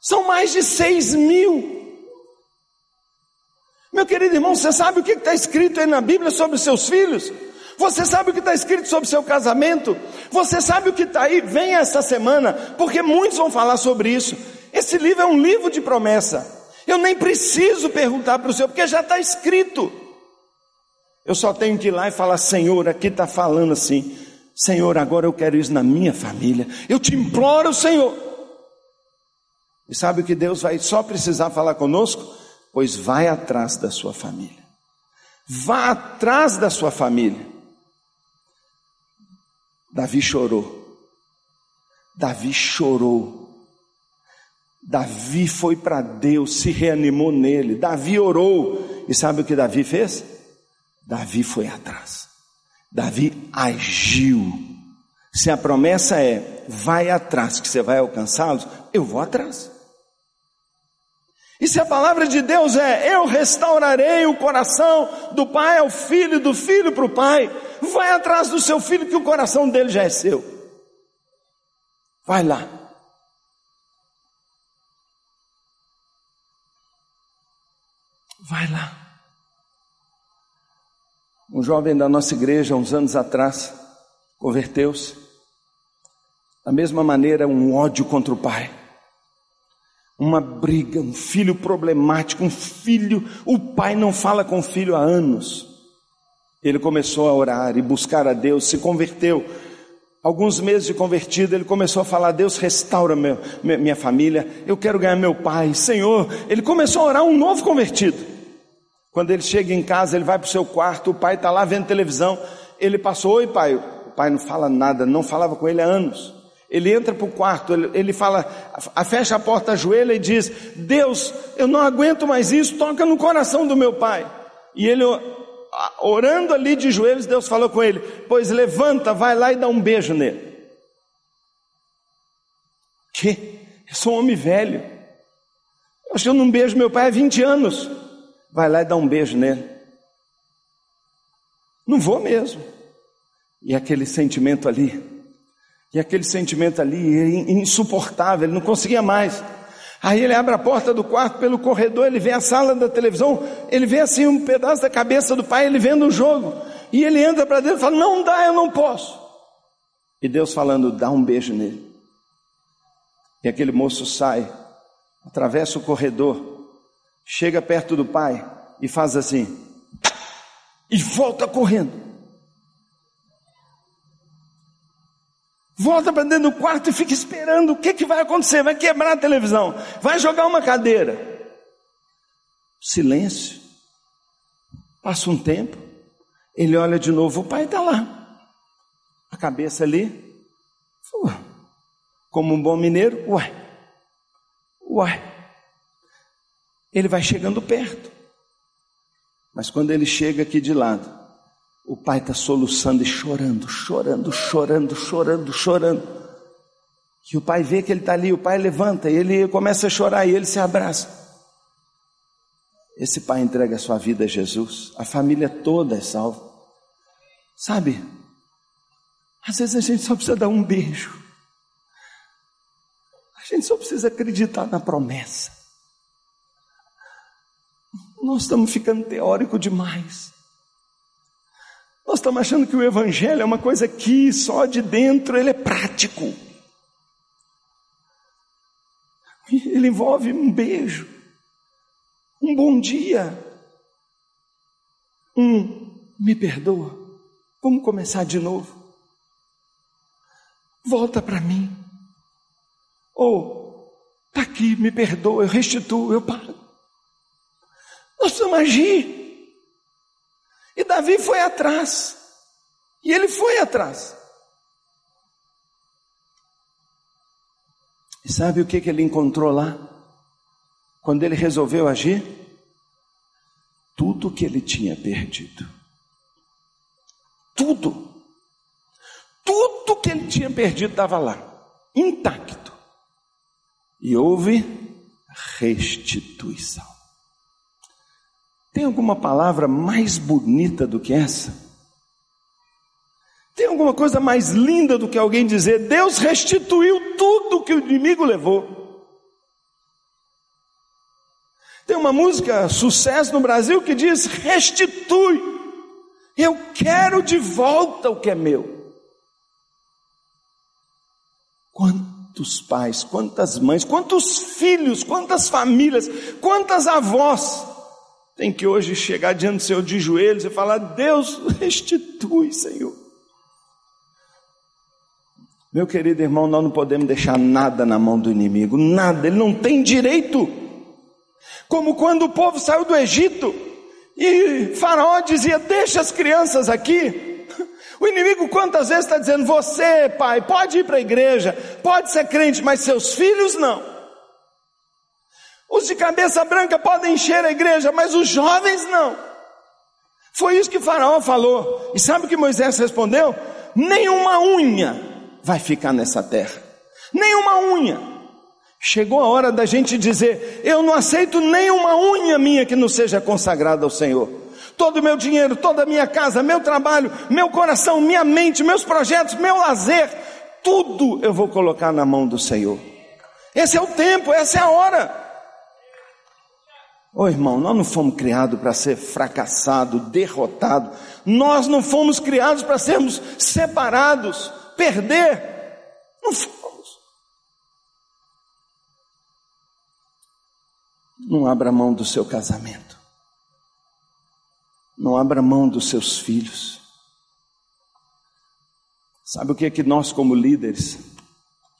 São mais de seis mil. Meu querido irmão, você sabe o que está escrito aí na Bíblia sobre seus filhos? Você sabe o que está escrito sobre o seu casamento? Você sabe o que está aí? Venha essa semana, porque muitos vão falar sobre isso. Esse livro é um livro de promessa. Eu nem preciso perguntar para o Senhor, porque já está escrito. Eu só tenho que ir lá e falar: Senhor, aqui está falando assim. Senhor, agora eu quero isso na minha família. Eu te imploro, Senhor. E sabe o que Deus vai só precisar falar conosco? Pois vai atrás da sua família. Vá atrás da sua família. Davi chorou. Davi chorou. Davi foi para Deus, se reanimou nele. Davi orou. E sabe o que Davi fez? Davi foi atrás. Davi agiu. Se a promessa é, vai atrás, que você vai alcançá-los, eu vou atrás. E se a palavra de Deus é: Eu restaurarei o coração do pai ao filho, do filho para o pai, vai atrás do seu filho, que o coração dele já é seu. Vai lá. Vai lá. Um jovem da nossa igreja, uns anos atrás, converteu-se. Da mesma maneira, um ódio contra o pai uma briga, um filho problemático, um filho, o pai não fala com o filho há anos. Ele começou a orar e buscar a Deus, se converteu. Alguns meses de convertido, ele começou a falar: Deus, restaura meu, minha família, eu quero ganhar meu pai, Senhor. Ele começou a orar um novo convertido. Quando ele chega em casa, ele vai para o seu quarto, o pai está lá vendo televisão. Ele passou: Oi, pai. O pai não fala nada, não falava com ele há anos. Ele entra para o quarto, ele, ele fala, fecha a porta, ajoelha e diz: Deus, eu não aguento mais isso, toca no coração do meu pai. E ele, orando ali de joelhos, Deus falou com ele: Pois levanta, vai lá e dá um beijo nele. Que? Eu sou um homem velho. Eu não beijo meu pai há 20 anos. Vai lá e dá um beijo nele. Não vou mesmo. E aquele sentimento ali, e aquele sentimento ali é insuportável, ele não conseguia mais. Aí ele abre a porta do quarto pelo corredor, ele vê a sala da televisão, ele vê assim um pedaço da cabeça do pai, ele vendo o jogo. E ele entra para dentro e fala: Não dá, eu não posso. E Deus falando: Dá um beijo nele. E aquele moço sai, atravessa o corredor, chega perto do pai e faz assim, e volta correndo. Volta para dentro do quarto e fica esperando o que, que vai acontecer. Vai quebrar a televisão, vai jogar uma cadeira. Silêncio. Passa um tempo. Ele olha de novo, o pai está lá, a cabeça ali, como um bom mineiro, uai, uai. Ele vai chegando perto, mas quando ele chega aqui de lado, o pai está soluçando e chorando, chorando, chorando, chorando, chorando. E o pai vê que ele está ali, o pai levanta e ele começa a chorar e ele se abraça. Esse pai entrega a sua vida a Jesus, a família toda é salva. Sabe, às vezes a gente só precisa dar um beijo, a gente só precisa acreditar na promessa. Nós estamos ficando teórico demais. Nós estamos achando que o Evangelho é uma coisa aqui, só de dentro, ele é prático. Ele envolve um beijo, um bom dia, um me perdoa. Vamos começar de novo. Volta para mim. Ou, está aqui, me perdoa, eu restituo, eu paro. Nós precisamos agir. E Davi foi atrás. E ele foi atrás. E sabe o que, que ele encontrou lá? Quando ele resolveu agir? Tudo que ele tinha perdido. Tudo. Tudo que ele tinha perdido estava lá, intacto. E houve restituição. Tem alguma palavra mais bonita do que essa? Tem alguma coisa mais linda do que alguém dizer: Deus restituiu tudo que o inimigo levou? Tem uma música, sucesso no Brasil, que diz: restitui, eu quero de volta o que é meu. Quantos pais, quantas mães, quantos filhos, quantas famílias, quantas avós tem que hoje chegar diante do Senhor de joelhos e falar: Deus, restitui, Senhor. Meu querido irmão, nós não podemos deixar nada na mão do inimigo, nada, ele não tem direito. Como quando o povo saiu do Egito e Faraó dizia: Deixa as crianças aqui. O inimigo quantas vezes está dizendo: Você, pai, pode ir para a igreja, pode ser crente, mas seus filhos não. Os de cabeça branca podem encher a igreja, mas os jovens não. Foi isso que Faraó falou. E sabe o que Moisés respondeu? Nenhuma unha vai ficar nessa terra. Nenhuma unha. Chegou a hora da gente dizer: eu não aceito nenhuma unha minha que não seja consagrada ao Senhor. Todo o meu dinheiro, toda a minha casa, meu trabalho, meu coração, minha mente, meus projetos, meu lazer, tudo eu vou colocar na mão do Senhor. Esse é o tempo, essa é a hora. Ô oh, irmão, nós não fomos criados para ser fracassado, derrotado. Nós não fomos criados para sermos separados perder. Não fomos. Não abra mão do seu casamento. Não abra mão dos seus filhos. Sabe o que é que nós, como líderes,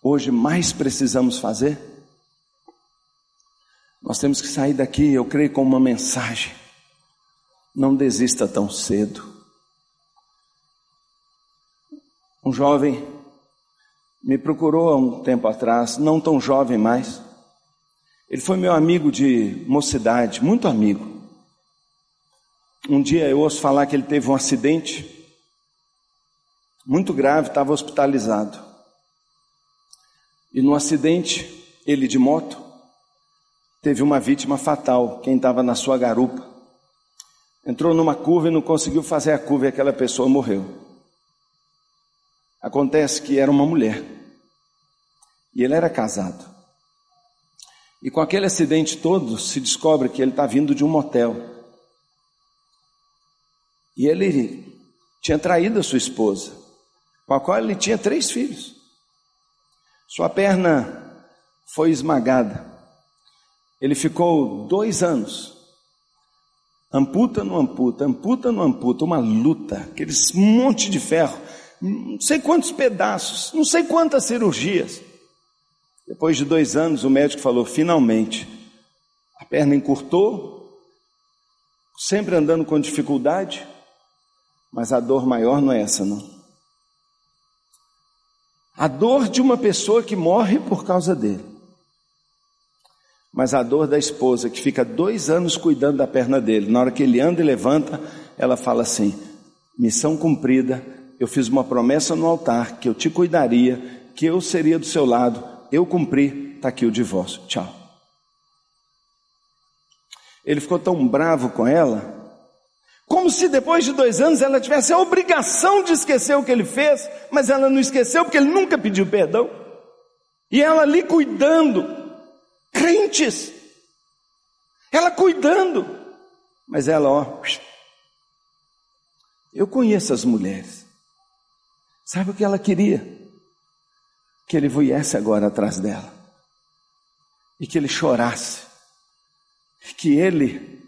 hoje mais precisamos fazer? Nós temos que sair daqui, eu creio, com uma mensagem. Não desista tão cedo. Um jovem me procurou há um tempo atrás, não tão jovem mais. Ele foi meu amigo de mocidade, muito amigo. Um dia eu ouço falar que ele teve um acidente muito grave, estava hospitalizado. E no acidente, ele de moto, teve uma vítima fatal, quem estava na sua garupa. Entrou numa curva e não conseguiu fazer a curva e aquela pessoa morreu. Acontece que era uma mulher. E ele era casado. E com aquele acidente todo, se descobre que ele está vindo de um motel. E ele tinha traído a sua esposa, com a qual ele tinha três filhos. Sua perna foi esmagada. Ele ficou dois anos. Amputa, não amputa, amputa, não amputa, uma luta, aqueles monte de ferro não sei quantos pedaços, não sei quantas cirurgias. Depois de dois anos, o médico falou: finalmente, a perna encurtou, sempre andando com dificuldade, Mas a dor maior não é essa, não. A dor de uma pessoa que morre por causa dele. Mas a dor da esposa que fica dois anos cuidando da perna dele, na hora que ele anda e levanta, ela fala assim: missão cumprida, eu fiz uma promessa no altar que eu te cuidaria, que eu seria do seu lado, eu cumpri, está aqui o divórcio, tchau. Ele ficou tão bravo com ela, como se depois de dois anos ela tivesse a obrigação de esquecer o que ele fez, mas ela não esqueceu porque ele nunca pediu perdão. E ela ali cuidando, crentes, ela cuidando, mas ela, ó, eu conheço as mulheres, sabe o que ela queria? Que ele viesse agora atrás dela, e que ele chorasse, que ele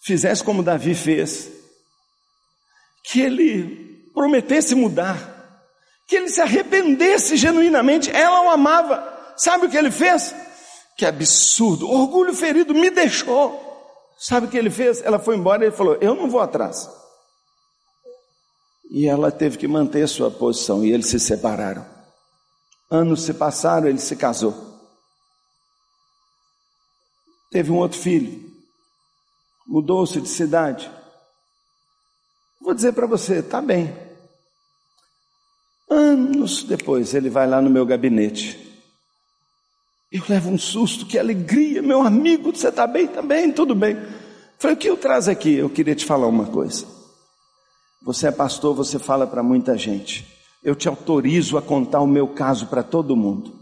fizesse como Davi fez, que ele prometesse mudar, que ele se arrependesse genuinamente. Ela o amava. Sabe o que ele fez? Que absurdo, orgulho ferido me deixou. Sabe o que ele fez? Ela foi embora e ele falou: Eu não vou atrás. E ela teve que manter sua posição e eles se separaram. Anos se passaram, ele se casou. Teve um outro filho. Mudou-se de cidade. Vou dizer para você, está bem. Anos depois, ele vai lá no meu gabinete. Eu levo um susto, que alegria, meu amigo, você está bem? Também, tá tudo bem. Falei, o que eu traz aqui? Eu queria te falar uma coisa. Você é pastor, você fala para muita gente. Eu te autorizo a contar o meu caso para todo mundo.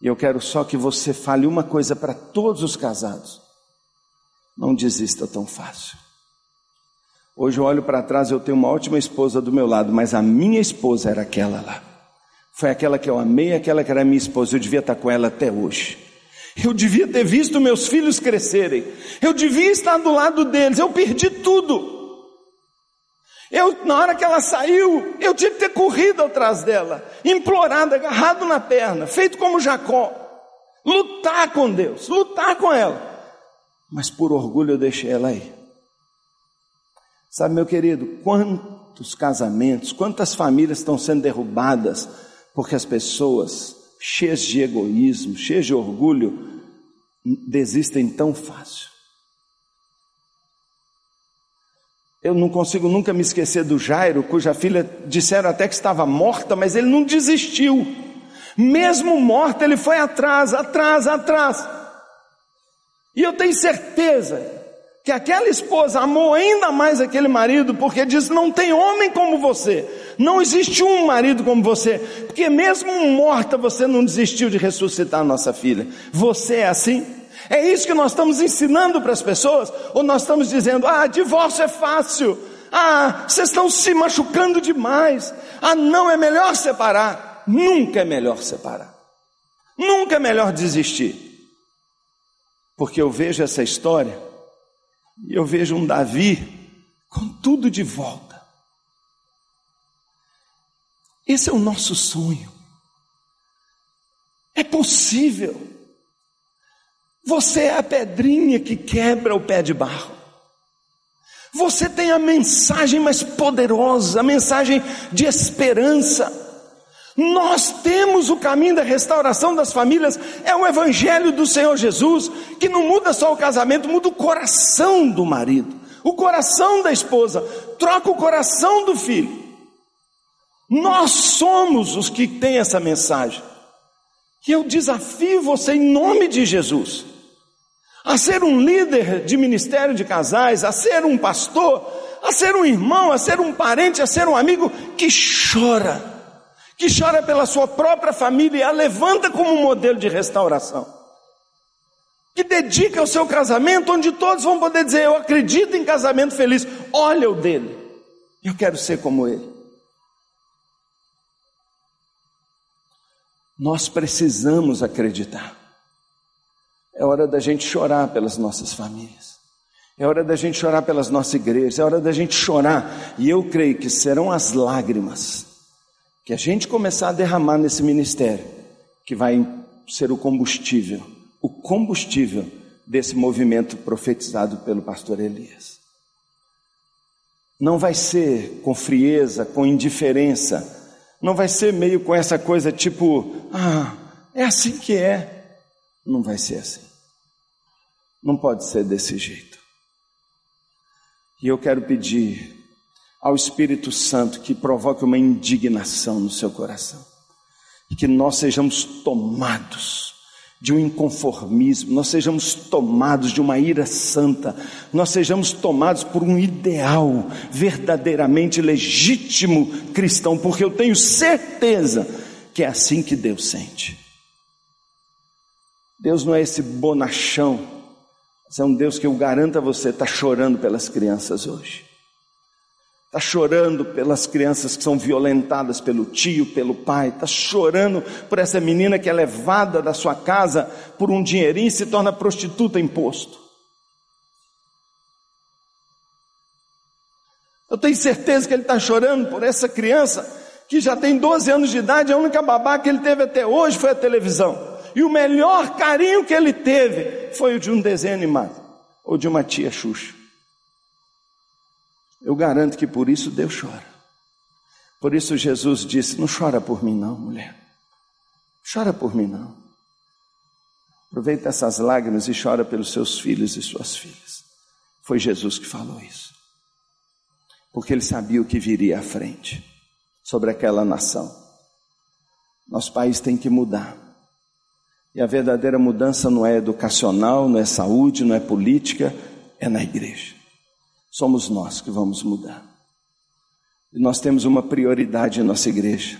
E eu quero só que você fale uma coisa para todos os casados. Não desista tão fácil. Hoje eu olho para trás, eu tenho uma ótima esposa do meu lado, mas a minha esposa era aquela lá. Foi aquela que eu amei, aquela que era minha esposa. Eu devia estar com ela até hoje. Eu devia ter visto meus filhos crescerem. Eu devia estar do lado deles. Eu perdi tudo. Eu, na hora que ela saiu, eu tinha que ter corrido atrás dela, implorado, agarrado na perna, feito como Jacó. Lutar com Deus, lutar com ela. Mas por orgulho eu deixei ela aí. Sabe, meu querido, quantos casamentos, quantas famílias estão sendo derrubadas porque as pessoas, cheias de egoísmo, cheias de orgulho, desistem tão fácil. Eu não consigo nunca me esquecer do Jairo, cuja filha disseram até que estava morta, mas ele não desistiu. Mesmo morta, ele foi atrás, atrás, atrás. E eu tenho certeza que aquela esposa amou ainda mais aquele marido, porque diz: não tem homem como você, não existe um marido como você, porque mesmo morta você não desistiu de ressuscitar a nossa filha. Você é assim? É isso que nós estamos ensinando para as pessoas? Ou nós estamos dizendo: ah, divórcio é fácil, ah, vocês estão se machucando demais, ah, não, é melhor separar. Nunca é melhor separar, nunca é melhor desistir, porque eu vejo essa história e eu vejo um Davi com tudo de volta. Esse é o nosso sonho. É possível. Você é a pedrinha que quebra o pé de barro. Você tem a mensagem mais poderosa, a mensagem de esperança. Nós temos o caminho da restauração das famílias, é o Evangelho do Senhor Jesus, que não muda só o casamento, muda o coração do marido, o coração da esposa, troca o coração do filho. Nós somos os que têm essa mensagem. E eu desafio você, em nome de Jesus, a ser um líder de ministério de casais, a ser um pastor, a ser um irmão, a ser um parente, a ser um amigo que chora que chora pela sua própria família e a levanta como um modelo de restauração. Que dedica o seu casamento, onde todos vão poder dizer: Eu acredito em casamento feliz. Olha o dele, eu quero ser como ele. Nós precisamos acreditar. É hora da gente chorar pelas nossas famílias. É hora da gente chorar pelas nossas igrejas. É hora da gente chorar. E eu creio que serão as lágrimas que a gente começar a derramar nesse ministério, que vai ser o combustível, o combustível desse movimento profetizado pelo pastor Elias. Não vai ser com frieza, com indiferença, não vai ser meio com essa coisa tipo, ah, é assim que é. Não vai ser assim. Não pode ser desse jeito. E eu quero pedir ao Espírito Santo que provoque uma indignação no seu coração. E que nós sejamos tomados de um inconformismo, nós sejamos tomados de uma ira santa, nós sejamos tomados por um ideal verdadeiramente legítimo cristão, porque eu tenho certeza que é assim que Deus sente. Deus não é esse bonachão mas é um Deus que eu garanto a você está chorando pelas crianças hoje. Está chorando pelas crianças que são violentadas pelo tio, pelo pai. Está chorando por essa menina que é levada da sua casa por um dinheirinho e se torna prostituta imposto. Eu tenho certeza que ele está chorando por essa criança que já tem 12 anos de idade, a única babá que ele teve até hoje foi a televisão. E o melhor carinho que ele teve foi o de um desenho animado ou de uma tia Xuxa. Eu garanto que por isso Deus chora. Por isso Jesus disse: Não chora por mim, não, mulher. Chora por mim, não. Aproveita essas lágrimas e chora pelos seus filhos e suas filhas. Foi Jesus que falou isso. Porque ele sabia o que viria à frente sobre aquela nação. Nosso país tem que mudar. E a verdadeira mudança não é educacional, não é saúde, não é política, é na igreja. Somos nós que vamos mudar. E nós temos uma prioridade em nossa igreja.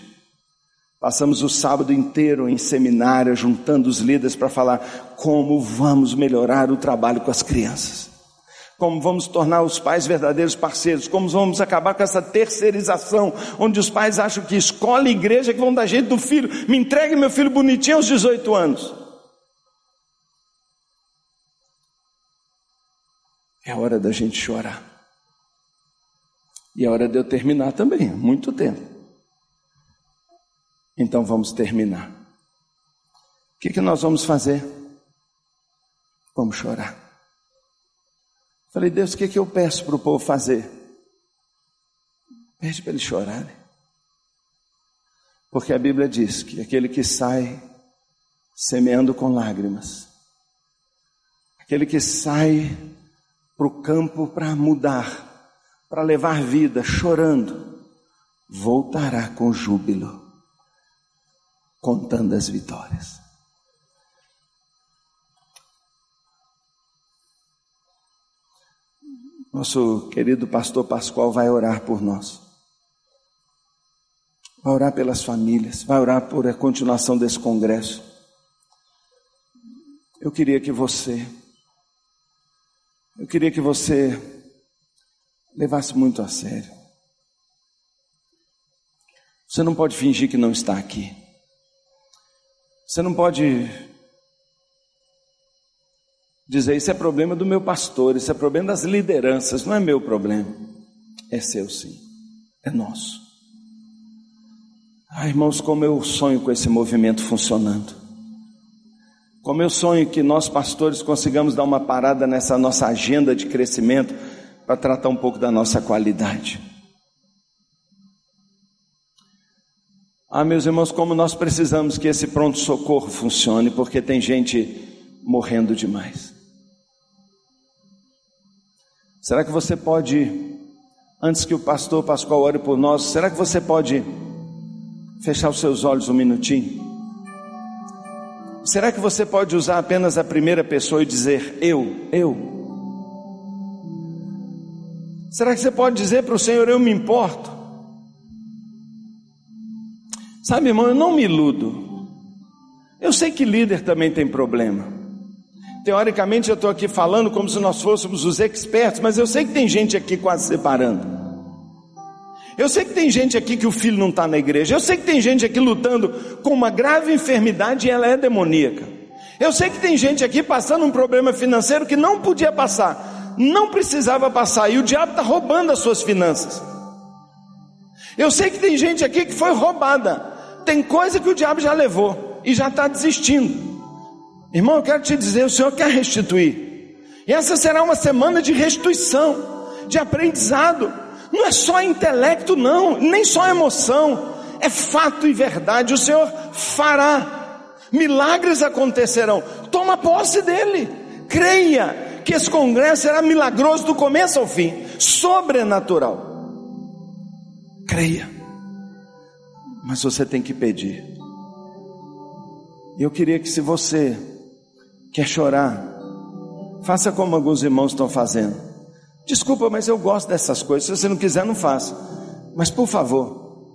Passamos o sábado inteiro em seminário, juntando os líderes para falar como vamos melhorar o trabalho com as crianças como vamos tornar os pais verdadeiros parceiros, como vamos acabar com essa terceirização, onde os pais acham que escola e igreja que vão dar jeito do filho, me entregue meu filho bonitinho aos 18 anos. É hora da gente chorar. E é hora de eu terminar também, muito tempo. Então vamos terminar. O que, que nós vamos fazer? Vamos chorar. Falei, Deus, o que, que eu peço para o povo fazer? Pede para eles chorarem. Porque a Bíblia diz que aquele que sai semeando com lágrimas, aquele que sai para o campo para mudar, para levar vida, chorando, voltará com júbilo, contando as vitórias. Nosso querido pastor Pascoal vai orar por nós. Vai orar pelas famílias, vai orar por a continuação desse congresso. Eu queria que você, queria que você levasse muito a sério. Você não pode fingir que não está aqui. Você não pode dizer: Isso é problema do meu pastor, isso é problema das lideranças, não é meu problema. É seu sim, é nosso. Ah, irmãos, como eu sonho com esse movimento funcionando. Como eu sonho que nós, pastores, consigamos dar uma parada nessa nossa agenda de crescimento para tratar um pouco da nossa qualidade. Ah, meus irmãos, como nós precisamos que esse pronto-socorro funcione, porque tem gente morrendo demais. Será que você pode, antes que o pastor Pascoal ore por nós, será que você pode fechar os seus olhos um minutinho? Será que você pode usar apenas a primeira pessoa e dizer eu, eu? Será que você pode dizer para o Senhor eu me importo? Sabe, irmão, eu não me iludo. Eu sei que líder também tem problema. Teoricamente eu estou aqui falando como se nós fôssemos os expertos, mas eu sei que tem gente aqui quase separando. Eu sei que tem gente aqui que o filho não está na igreja. Eu sei que tem gente aqui lutando com uma grave enfermidade e ela é demoníaca. Eu sei que tem gente aqui passando um problema financeiro que não podia passar, não precisava passar, e o diabo está roubando as suas finanças. Eu sei que tem gente aqui que foi roubada, tem coisa que o diabo já levou e já está desistindo. Irmão, eu quero te dizer, o Senhor quer restituir. E essa será uma semana de restituição, de aprendizado. Não é só intelecto, não, nem só emoção, é fato e verdade. O Senhor fará, milagres acontecerão. Toma posse dele, creia que esse congresso será milagroso do começo ao fim, sobrenatural. Creia, mas você tem que pedir. Eu queria que, se você quer chorar, faça como alguns irmãos estão fazendo. Desculpa, mas eu gosto dessas coisas. Se você não quiser, não faça. Mas por favor,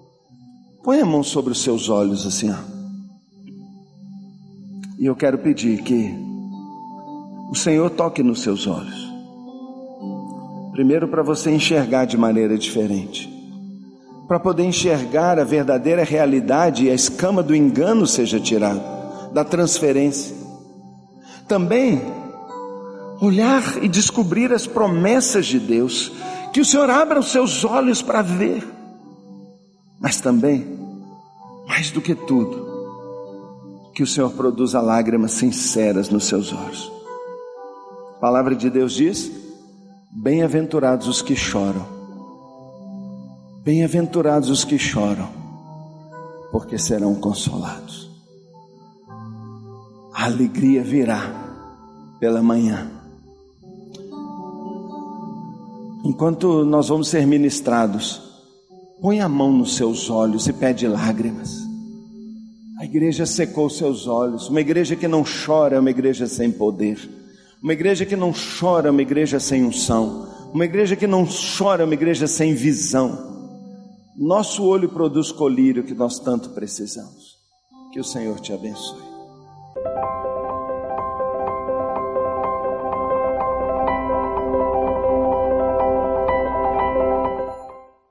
põe a mão sobre os seus olhos assim, ó. E eu quero pedir que o Senhor toque nos seus olhos. Primeiro, para você enxergar de maneira diferente. Para poder enxergar a verdadeira realidade e a escama do engano seja tirada da transferência. Também olhar e descobrir as promessas de Deus, que o Senhor abra os seus olhos para ver, mas também, mais do que tudo, que o Senhor produza lágrimas sinceras nos seus olhos. A palavra de Deus diz: Bem-aventurados os que choram, bem-aventurados os que choram, porque serão consolados a alegria virá pela manhã. Enquanto nós vamos ser ministrados, põe a mão nos seus olhos e pede lágrimas. A igreja secou seus olhos. Uma igreja que não chora é uma igreja sem poder. Uma igreja que não chora é uma igreja sem unção. Uma igreja que não chora é uma igreja sem visão. Nosso olho produz colírio que nós tanto precisamos. Que o Senhor te abençoe.